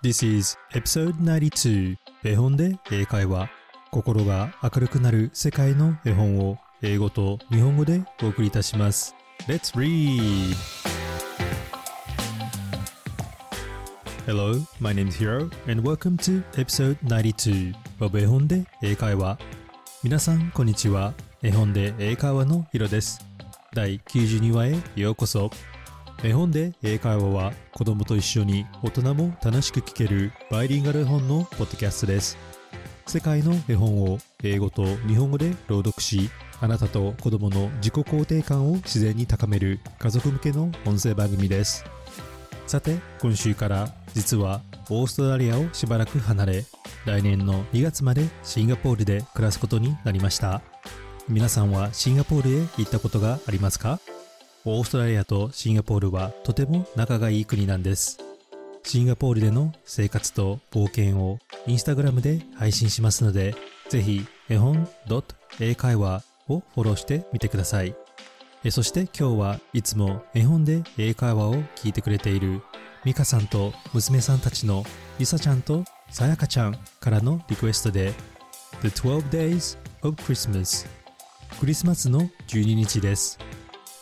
This is episode 92絵本で英会話。心が明るくなる世界の絵本を英語と日本語でお送りいたします。Let's read! Hello, my name is Hiro and welcome to episode 92 of 絵本で英会話。皆さんこんにちは。絵本で英会話のヒロです。第92話へようこそ。絵本で英会話は子供と一緒に大人も楽しく聞けるバイリンガル絵本のポッドキャストです。世界の絵本を英語と日本語で朗読しあなたと子供の自己肯定感を自然に高める家族向けの音声番組です。さて今週から実はオーストラリアをしばらく離れ来年の2月までシンガポールで暮らすことになりました。皆さんはシンガポールへ行ったことがありますか？オーストラリアとシンガポールはとても仲がいい国なんです。シンガポールでの生活と冒険をインスタグラムで配信しますので、ぜひ絵本英会話をフォローしてみてください。そして今日はいつも絵本で英会話を聞いてくれているミカさんと娘さんたちのリサちゃんとさやかちゃんからのリクエストで The 12 Days of Christmas クリスマスの12日です。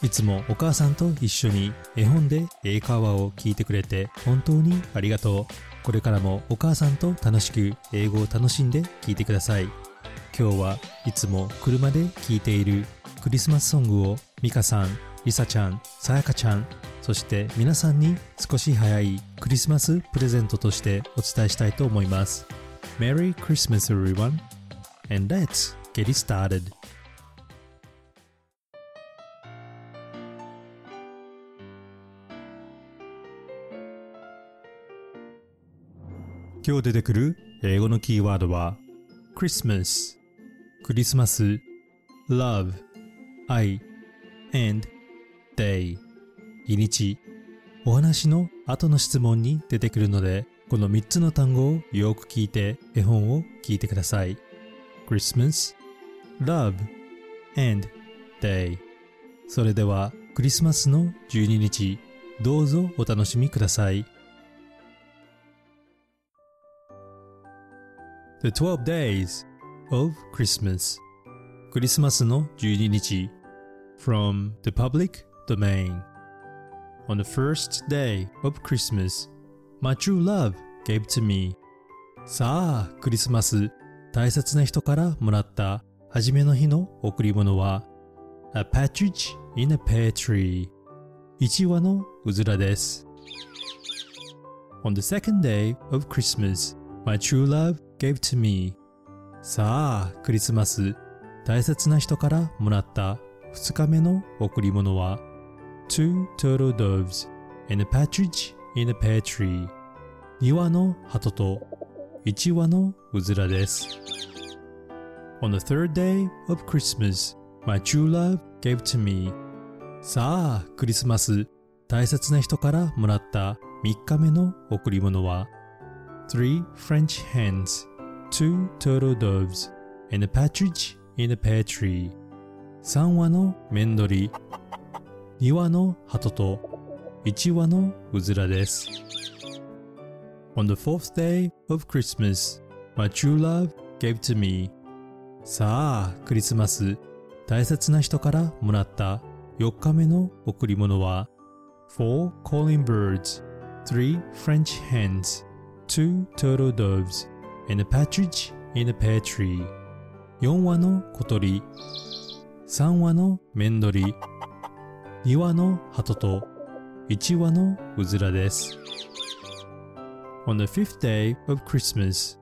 いつもお母さんと一緒に絵本で英会話を聞いてくれて本当にありがとう。これからもお母さんと楽しく英語を楽しんで聞いてください。今日はいつも車で聴いているクリスマスソングをミカさん、リサちゃん、さやかちゃん、そして皆さんに少し早いクリスマスプレゼントとしてお伝えしたいと思います。Merry Christmas everyone and let's get it started. 今日出てくる英語のキーワードは Christmas クリスマス。Love 愛 and Day 日にち。お話の後の質問に出てくるのでこの3つの単語をよく聞いて絵本を聞いてください。Christmas Love and Day それではクリスマスの12日どうぞお楽しみください。The 12 Days of Christmas クリスマスの12日 From the public domain On the first day of Christmas My true love gave to me さあ、クリスマス大切な人からもらった初めの日の贈り物は A partridge in a pear tree 1羽のうずらです On the second day of Christmas My true love gave to me さあ、クリスマス大切な人からもらった2日目の贈り物は Two turtle doves and a partridge in a pear tree 2羽の鳩と1羽のうずらです On the third day of Christmas my true love gave to me さあ、クリスマス大切な人からもらった3日目の贈り物は three French hens, two turtle doves, and a partridge in a pear tree. 3羽のメンドリ、2羽の鳩と1羽のうずらです。On the fourth day of Christmas, my true love gave to me. さあ、クリスマス、大切な人からもらった4日目の贈り物は、four calling birds, three French hens, two turtle doves and a partridge in a pear tree 4羽の小鳥3羽のメンドリ2羽の鳩と1羽のうずらです On the fifth day of Christmas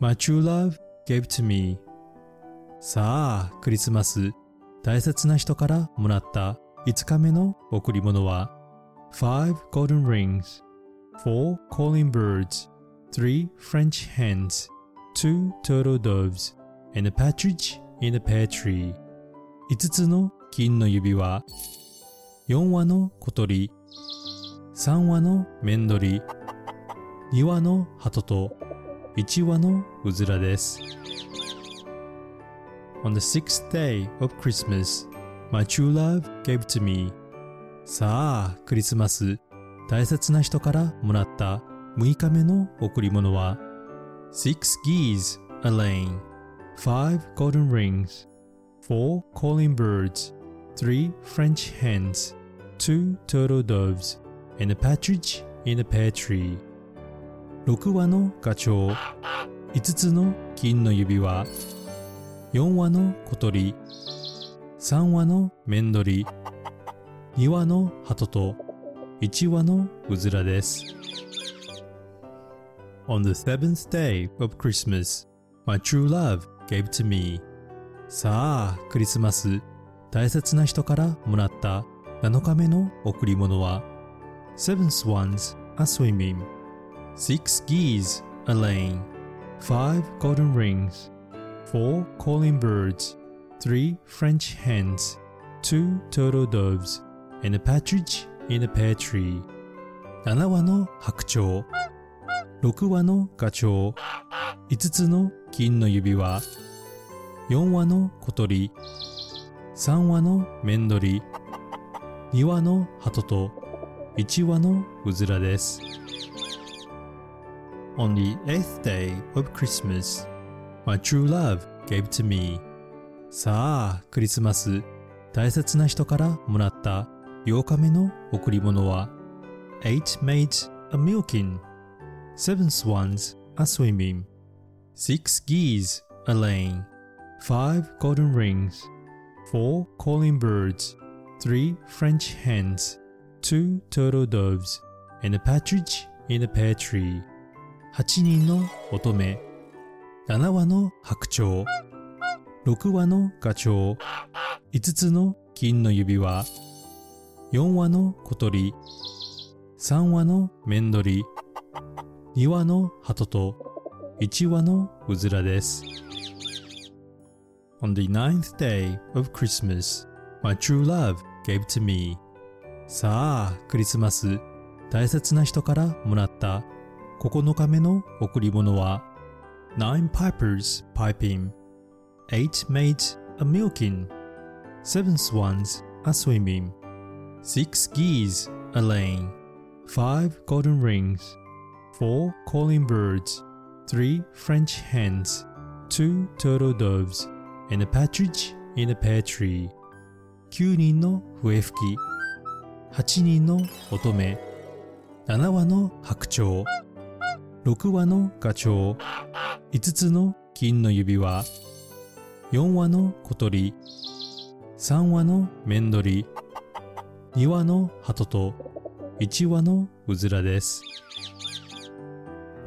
my true love gave to me さあクリスマス大切な人からもらった5日目の贈り物は Five golden rings, four calling birds, three French hens, two turtle doves, and a partridge in a pear tree. 5つの金の指輪、4羽の小鳥、3羽のメンドリ、2羽の鳩と1羽のうずらです。On the sixth day of Christmas, my true love gave to me. さあ、クリスマス、大切な人からもらった6日目の贈り物は Six geese a laying, five golden rings, four calling birds, three French hens, two turtle doves, and a partridge in a pear tree. 6羽のガチョウ、5つの金の指輪、4羽の小鳥、3羽のメンドリ、2羽の鳩と1羽のうずらです。On the seventh day of Christmas, my true love gave to me. さあ、クリスマス、大切な人からもらった7日目の贈り物は、Seventh ones are swimming, six geese are laying, five golden rings, four calling birds, three French hens, two turtle doves, and a partridge in a pear tree. 7羽の白鳥。六話のガチョウ五つの金の指輪。四話の小鳥。三話のメンドリ二話の鳩と。一話のうずらです。On the eighth day of Christmas, my true love gave to me. さあ、クリスマス。大切な人からもらった8日目の贈り物は。8 mates a milkin seven swans are swimming, six geese are laying, five golden rings, four calling birds, three French hens, two turtle doves, and a partridge in a pear tree. 8人の乙女、7羽の白鳥、6羽のガチョウ、5つの金の指輪、4羽の小鳥、3羽のメンドリ、2羽の鳩と1羽のうずらです。On the ninth day of Christmas, my true love gave to me. さあ、クリスマス、大切な人からもらった9日目の贈り物は Nine pipers piping, eight maids a milking, seven swans a swimming, six geese a laying, five golden rings, four calling birds, three French hens, two turtle doves, and a partridge in a pear tree. 9人の笛吹き、8人の乙女、7羽の白鳥、6羽のガチョウ、5つの金の指輪、4羽の小鳥、3羽のメンドリ、2羽の鳩と1羽のうずらです。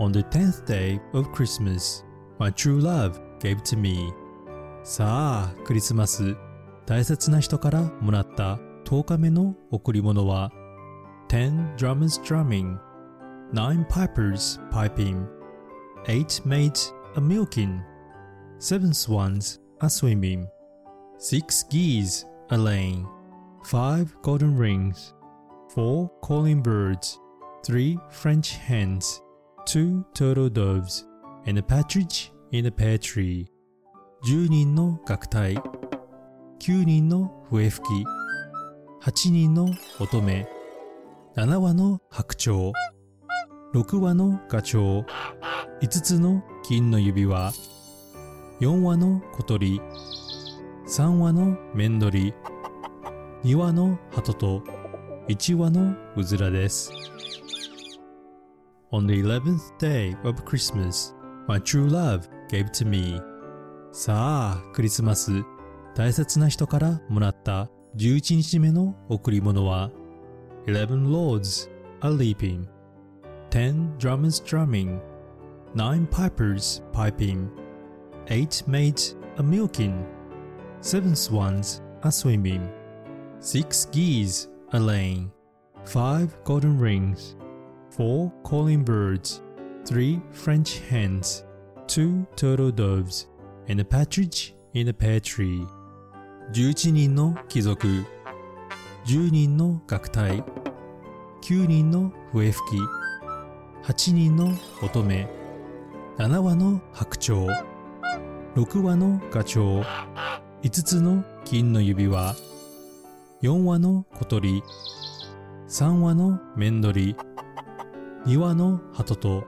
On the tenth day of Christmas, my true love gave to me. さあ、クリスマス、大切な人からもらった10日目の贈り物は、Ten drummers drumming, nine pipers piping, eight maids a milking, seven swans a swimming, six geese a laying, five golden rings, four calling birds, three French hens, two turtle doves, and a partridge in a pear tree. 10人の楽隊、9人の笛吹。き、8人の乙女、7羽の白鳥、6羽のガチョウ、5つの金の指輪、4羽の小鳥、3羽のメンドリ、2羽の鳩と。1羽のうずらです。On the eleventh day of Christmas, my true love gave to me. さあ、クリスマス、大切な人からもらった11日目の贈り物は、Eleven lords are leaping, ten drummers drumming, nine pipers piping, eight maids a milking, seven swans a swimming, six geese a laying, five golden rings, four calling birds, three French hens, two turtle doves, and a partridge in a pear tree. 11人の貴族、10人の楽隊、9人の笛吹き、8人の乙女、7羽の白鳥、6羽のガチョウ、5つの金の指輪、4羽の小鳥、3羽のメンドリ、2羽の鳩と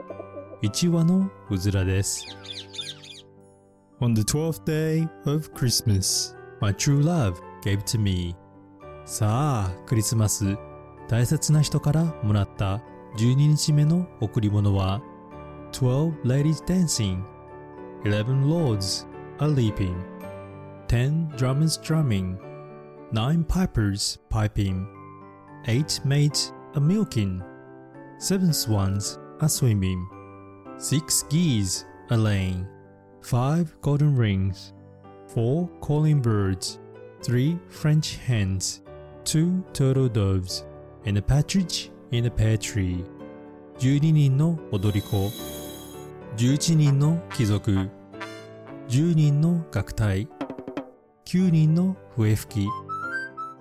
1羽のうずらです。On the twelfth day of Christmas, my true love gave to me. さあ、クリスマス、大切な人からもらった12日目の贈り物は、12 ladies dancing, 11 lords a leaping, 10 drummers drumming, 9 pipers piping, 8 maids a milking, 7 swans a swimming, 6 geese a laying, 5 golden rings, 4 calling birds, 3 French hens, 2 turtle doves, and a partridge in a pear tree. 12人の踊り子、11人の貴族、10人の楽隊、9人の笛吹き、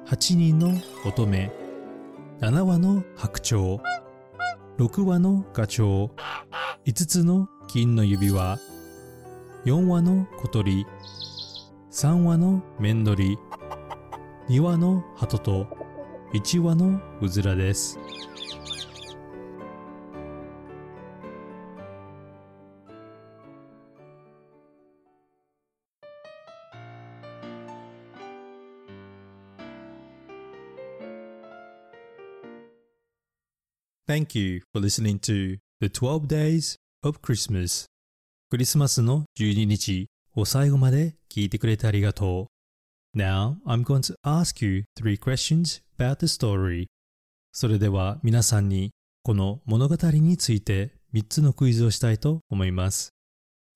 8人の乙女、7羽の白鳥、6羽のガチョウ、5つの金の指輪、4羽の小鳥、3羽のメンドリ、2羽の鳩と1羽のうずらです。Thank you for listening to The 12 Days of Christmas クリスマスの12日を最後まで聞いてくれてありがとう Now I'm going to ask you three questions about the story それでは皆さんにこの物語について3つのクイズをしたいと思います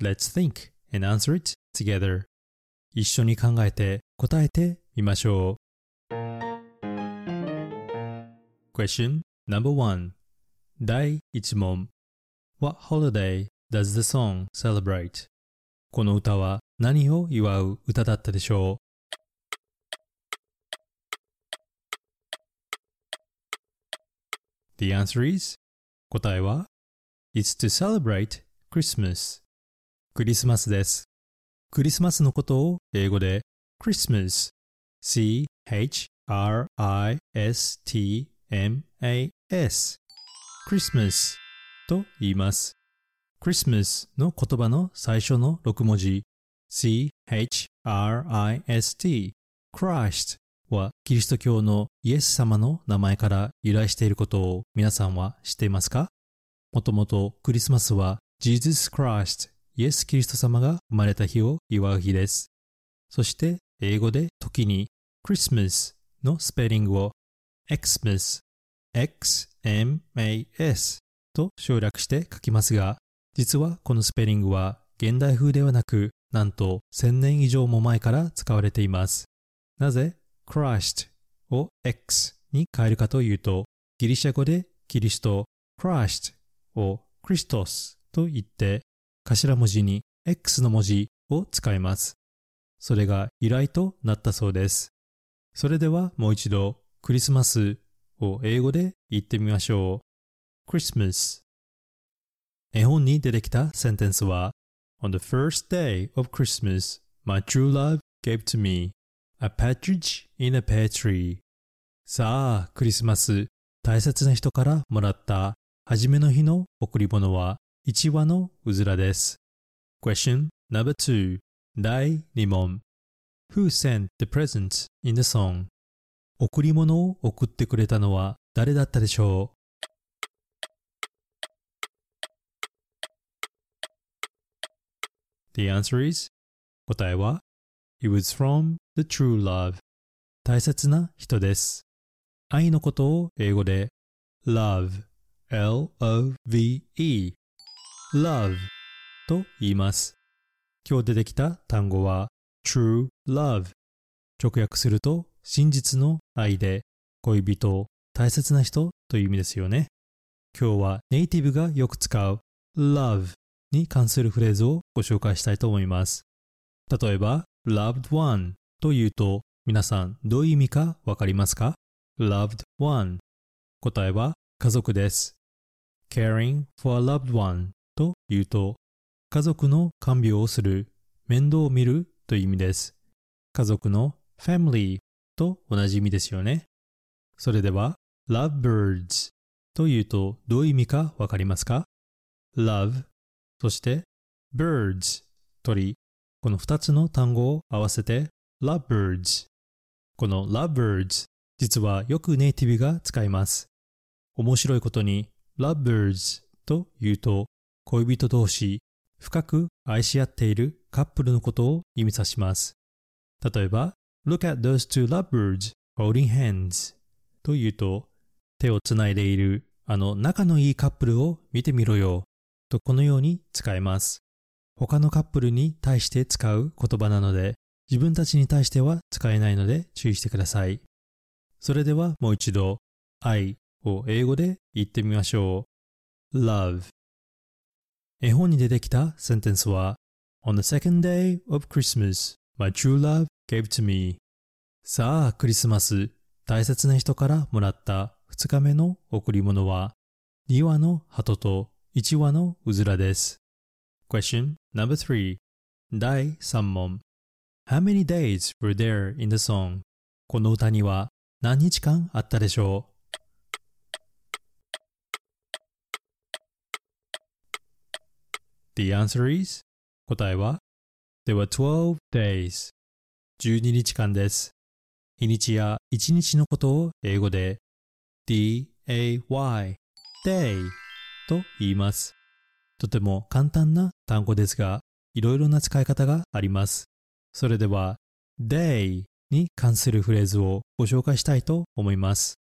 Let's think and answer it together 一緒に考えて答えてみましょう Question number one 第1問 What holiday does the song celebrate? この歌は何を祝う歌だったでしょう The answer is 答えは It's to celebrate Christmas クリスマスですクリスマスのことを英語で Christmas C-H-R-I-S-T-M-A-S Christmas と言います。Christmas の言葉の最初の6文字 C-H-R-I-S-T Christ はキリスト教のイエス様の名前から由来していることを皆さんは知っていますか？もともとクリスマスは Jesus Christ イエス・キリスト様が生まれた日を祝う日です。そして英語で時に Christmas のスペリングを Xmas XMAS と省略して書きますが、実はこのスペリングは現代風ではなく、なんと1000年以上も前から使われています。なぜ Christ を X に変えるかというと、ギリシャ語でキリスト Christ を Christos と言って、頭文字に X の文字を使います。それが由来となったそうです。それではもう一度クリスマスを英語で言ってみましょう。Christmas 絵本に出てきたセンテンスは On the first day of Christmas, my true love gave to me a partridge in a pear tree さあ、クリスマス、大切な人からもらった初めの日の贈り物は1羽のうずらです。Question number two 第2問 Who sent the present in the song? 贈り物を送ってくれたのは誰だったでしょう？The answer is 答えは It was from the true love. 大切な人です。愛のことを英語で love. L-O-V-E love. と言います。今日出てきた単語は true love. 直訳すると真実の愛で恋人、大切な人という意味ですよね。今日はネイティブがよく使う love に関するフレーズをご紹介したいと思います。例えば loved one というと皆さんどういう意味かわかりますか ?loved one 答えは家族です。caring for a loved one というと家族の看病をする、面倒を見るという意味です。家族の family と同じ意味ですよね。それでは lovebirds というとどういう意味かわかりますか ?love そして birds 鳥この2つの単語を合わせて lovebirds この lovebirds 実はよくネイティブが使います面白いことに lovebirds というと恋人同士深く愛し合っているカップルのことを意味さします例えば Look at those two lovebirds holding hands というと手をつないでいるあの仲のいいカップルを見てみろよとこのように使えます。他のカップルに対して使う言葉なので自分たちに対しては使えないので注意してください。それではもう一度愛を英語で言ってみましょう。love 絵本に出てきたセンテンスは On the second day of Christmas, my true love gave to me さあ、クリスマス、大切な人からもらった2日目の贈り物は、2羽の鳩と1羽のうずらです。Question number 3第3問 How many days were there in the song? この歌には何日間あったでしょう The answer is 答えは There were 12 days 12日間です。日にちや一日のことを英語で day, day と言います。とても簡単な単語ですが、いろいろな使い方があります。それでは、day に関するフレーズをご紹介したいと思います。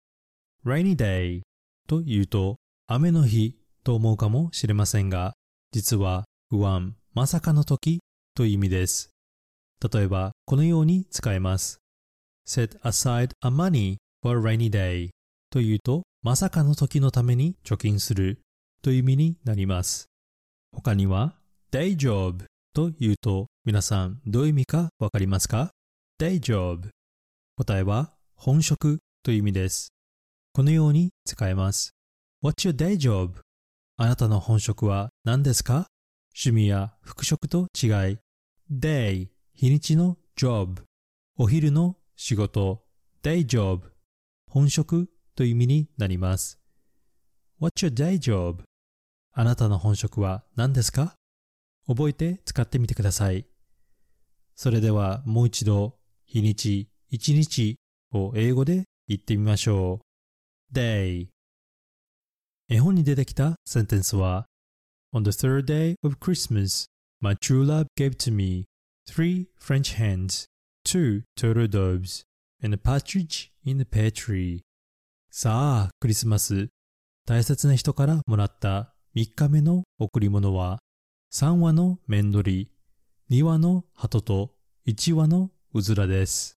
rainy day というと、雨の日と思うかもしれませんが、実は不安、まさかの時という意味です。例えば、このように使えます。set aside a money for a rainy day というと、まさかの時のために貯金するという意味になります。他には、day job というと、皆さんどういう意味かわかりますか ?day job 答えは、本職という意味です。このように使えます。What's your day job? あなたの本職は何ですか？趣味や副職と違い、day 日にちの job お昼の仕事 day job 本職という意味になります。What's your day job? あなたの本職は何ですか？覚えて使ってみてください。それではもう一度日にち、一日を英語で言ってみましょう。day 絵本に出てきたセンテンスは On the third day of Christmas, my true love gave to me three French hens, two turtle doves, and a partridge in the pear tree. さあ、クリスマス。大切な人からもらった3日目の贈り物は、3羽のメンドリ、2羽の鳩と1羽のうずらです。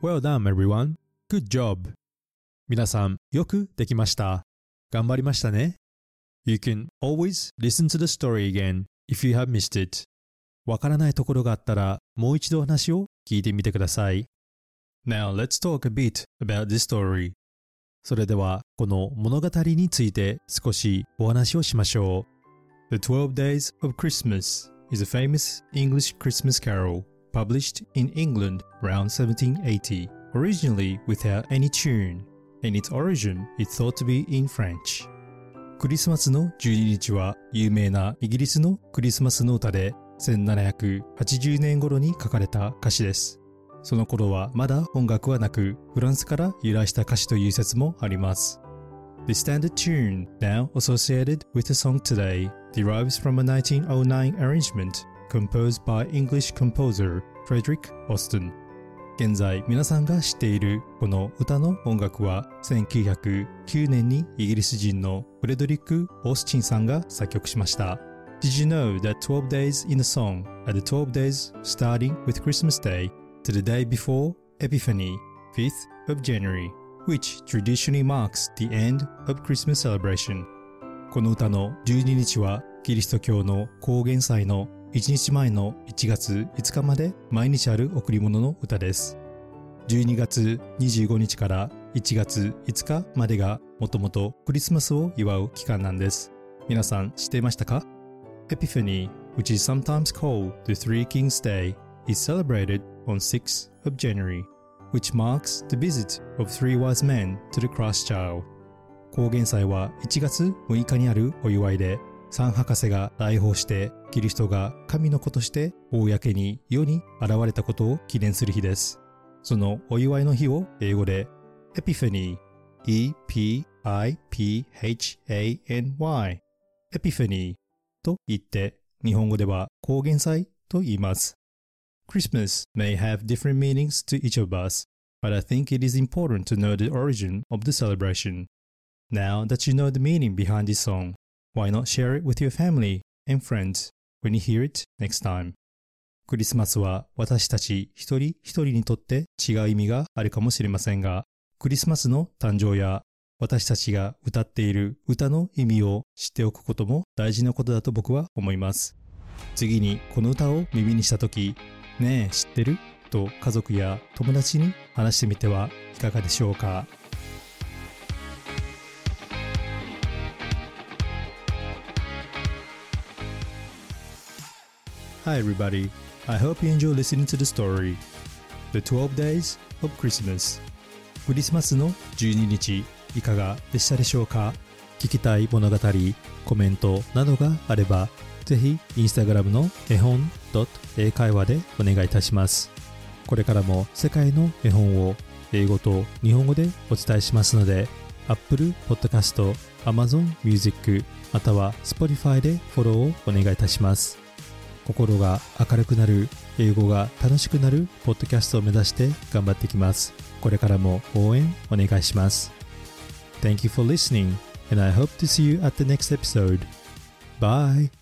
Well done, everyone. Good job. 皆さん、よくできました。頑張りましたね。You can always listen to the story again if you have missed it. わからないところがあったらもう一度話を聞いてみてください。Now let's talk a bit about this story. それではこの物語について少しお話をしましょう。The Twelve Days of Christmas is a famous English Christmas carol published in England around 1780, originally without any tune, and its origin is thought to be in French. クリスマスの12日は有名なイギリスのクリスマスの歌で1780年頃に書かれた歌詞です。その頃はまだ音楽はなくフランスから由来した歌詞という説もあります。The standard tune now associated with the song today derives from a 1909 arrangement composed by English composer Frederick Austin. 現在皆さんが知っているこの歌の音楽は1909年にイギリス人のフレドリック・オースチンさんが作曲しました。Did you know that 12 days in the song are the 12 days starting with Christmas Day to the day before Epiphany, 5th of January, which traditionally marks the end of Christmas celebration? この歌の12日はキリスト教の高原祭の1日前の1月5日まで毎日ある贈り物の歌です。12月25日から1月5日までがもともとクリスマスを祝う期間なんです。皆さん知っていましたか Epiphany, which is sometimes called the Three Kings Day, is celebrated on 6th of January. which marks the visit of three wise men to the Christ child. 高原祭は1月6日にあるお祝いで、三博士が来訪してキリストが神の子として公に世に現れたことを記念する日です。そのお祝いの日を英語で Epiphany E-P-I-P-H-A-N-Y Epiphany と言って日本語では高原祭と言います。Christmas may have different meanings to each of us, but I think it is important to know the origin of the celebration. Now that you know the meaning behind this song, why not share it with your family and friends when you hear it next time? クリスマスは私たち一人一人にとって違う意味があるかもしれませんが、クリスマスの誕生や私たちが歌っている歌の意味を知っておくことも大事なことだと僕は思います。次にこの歌を耳にした時、ねえ知ってる？と家族や友達に話してみてはいかがでしょうか？Hi, everybody. I hope you enjoy listening to the story. The 12 Days of Christmas. クリスマスの12日、いかがでしたでしょうか？聞きたい物語、コメントなどがあれば、ぜひ、インスタグラムの絵本英会話でお願いいたします。これからも世界の絵本を英語と日本語でお伝えしますので、Apple Podcast、Amazon Music、または Spotify でフォローをお願いいたします。心が明るくなる、英語が楽しくなるポッドキャストを目指して頑張っていきます。これからも応援お願いします。Thank you for listening and I hope to see you at the next episode. Bye!